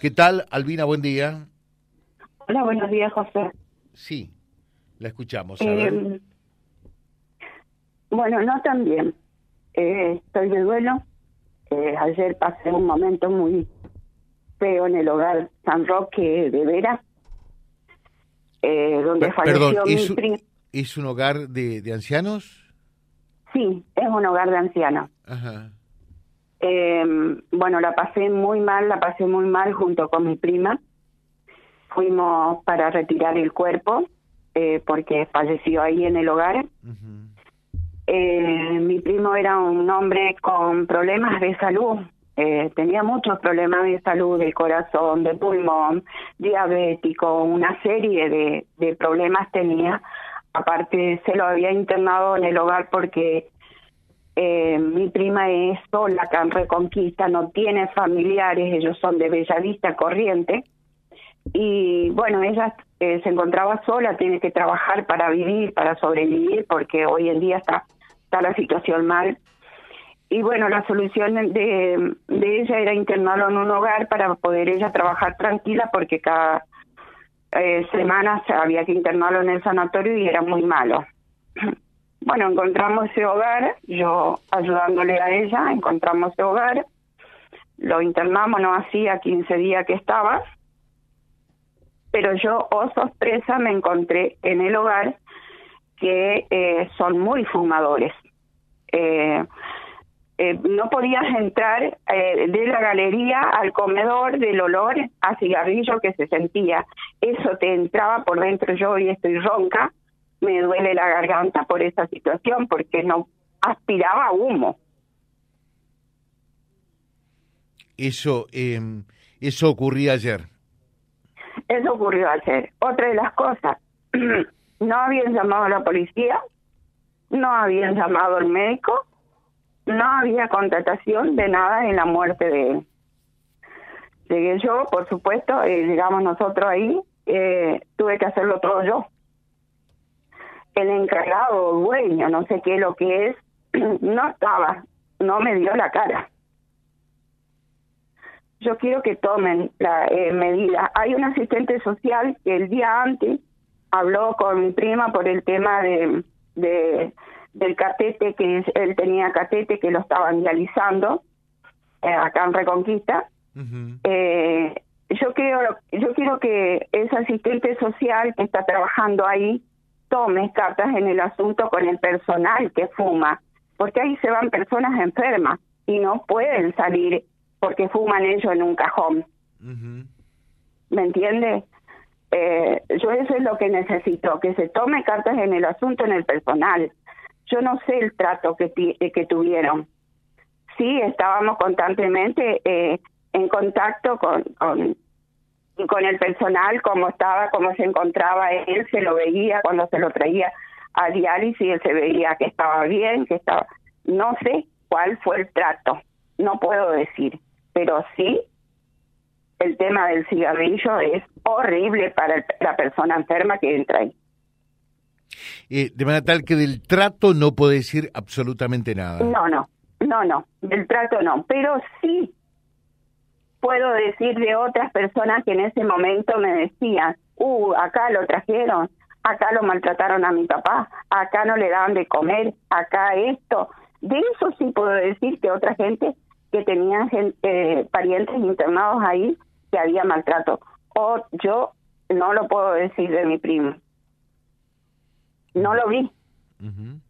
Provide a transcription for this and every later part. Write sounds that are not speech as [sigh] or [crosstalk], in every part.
¿Qué tal, Albina? Buen día. Hola, buenos días, José. Sí, la escuchamos. A ver. Eh, bueno, no tan bien. Eh, estoy de duelo. Eh, ayer pasé un momento muy feo en el hogar San Roque de Vera, eh, donde falleció Perdón, mi ¿es, un- ¿es un hogar de, de ancianos? Sí, es un hogar de ancianos. Ajá. Eh, bueno, la pasé muy mal, la pasé muy mal junto con mi prima. Fuimos para retirar el cuerpo eh, porque falleció ahí en el hogar. Eh, mi primo era un hombre con problemas de salud. Eh, tenía muchos problemas de salud del corazón, de pulmón, diabético, una serie de, de problemas tenía. Aparte, se lo había internado en el hogar porque eh, mi prima es sola acá en Reconquista, no tiene familiares, ellos son de Bellavista Corriente. Y bueno, ella eh, se encontraba sola, tiene que trabajar para vivir, para sobrevivir, porque hoy en día está, la situación mal. Y bueno, la solución de, ella era internarlo en un hogar para poder ella trabajar tranquila, porque cada eh, semana se- había que internarlo en el sanatorio y era muy malo. [clears throat] Bueno, encontramos ese hogar, yo ayudándole a ella, encontramos ese hogar, lo internamos, no hacía 15 días que estaba, pero yo, oh sorpresa, me encontré en el hogar que eh, son muy fumadores. Eh, eh, no podías entrar eh, de la galería al comedor del olor a cigarrillo que se sentía. Eso te entraba por dentro. Yo hoy estoy ronca, me duele la garganta por esa situación porque no aspiraba humo. Eso, eh, eso ocurría ayer. Eso ocurrió ayer. Otra de las cosas, [clears throat] no habían llamado a la policía, no habían llamado al médico, no había contratación de nada en la muerte de él. Llegué yo, por supuesto, eh, llegamos nosotros ahí, eh, tuve que hacerlo todo yo. El encargado, dueño, no sé qué lo que es, [clears throat] no estaba, no me dio la cara yo quiero que tomen la eh, medida. Hay un asistente social que el día antes habló con mi prima por el tema de, de del catete que es- él tenía catete que lo estaban dializando eh, acá en Reconquista. Ujú. Eh, yo creo yo quiero que ese asistente social que está trabajando ahí tome cartas en el asunto con el personal que fuma, porque ahí se van personas enfermas y no pueden salir porque fuman ellos en un cajón. ¿Me entiende? Eh, yo eso es lo que necesito, que se tome cartas en el asunto en el personal. Yo no sé el trato que, eh, que tuvieron. Sí, estábamos constantemente eh, en contacto con, con, con el personal, cómo estaba, cómo se encontraba él, se lo veía cuando se lo traía a diálisis, él se veía que estaba bien, que estaba... No sé cuál fue el trato, no puedo decir, pero sí el tema del cigarrillo es horrible para el- la persona enferma que entra ahí. Eh, de manera tal que del trato no puede decir absolutamente nada. No, no, no, no, del trato no, pero sí puedo decir de otras personas que en ese momento me decían, uh, acá lo trajeron, acá lo maltrataron a mi papá, acá no le daban de comer, acá esto. De eso sí puedo decir que otra gente que tenía eh, parientes internados ahí que había maltrato. O yo no lo puedo decir de mi primo. No lo vi. Ujú.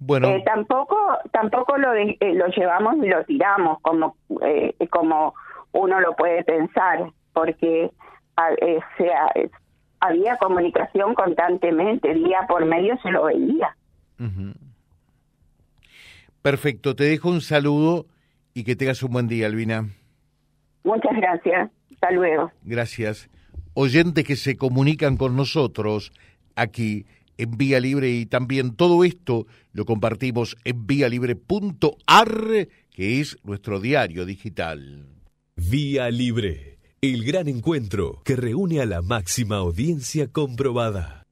Bueno, Eh, tampoco tampoco lo de- eh, lo llevamos y lo tiramos como eh, como uno lo puede pensar porque a- eh, sea, había comunicación constantemente día por medio se lo veía perfecto. Te dejo un saludo y que tengas un buen día, Albina. muchas gracias hasta luego Gracias. Oyentes que se comunican con nosotros aquí en Vía Libre y también todo esto lo compartimos en vialibre.ar, que es nuestro diario digital. Vía Libre, el gran encuentro que reúne a la máxima audiencia comprobada.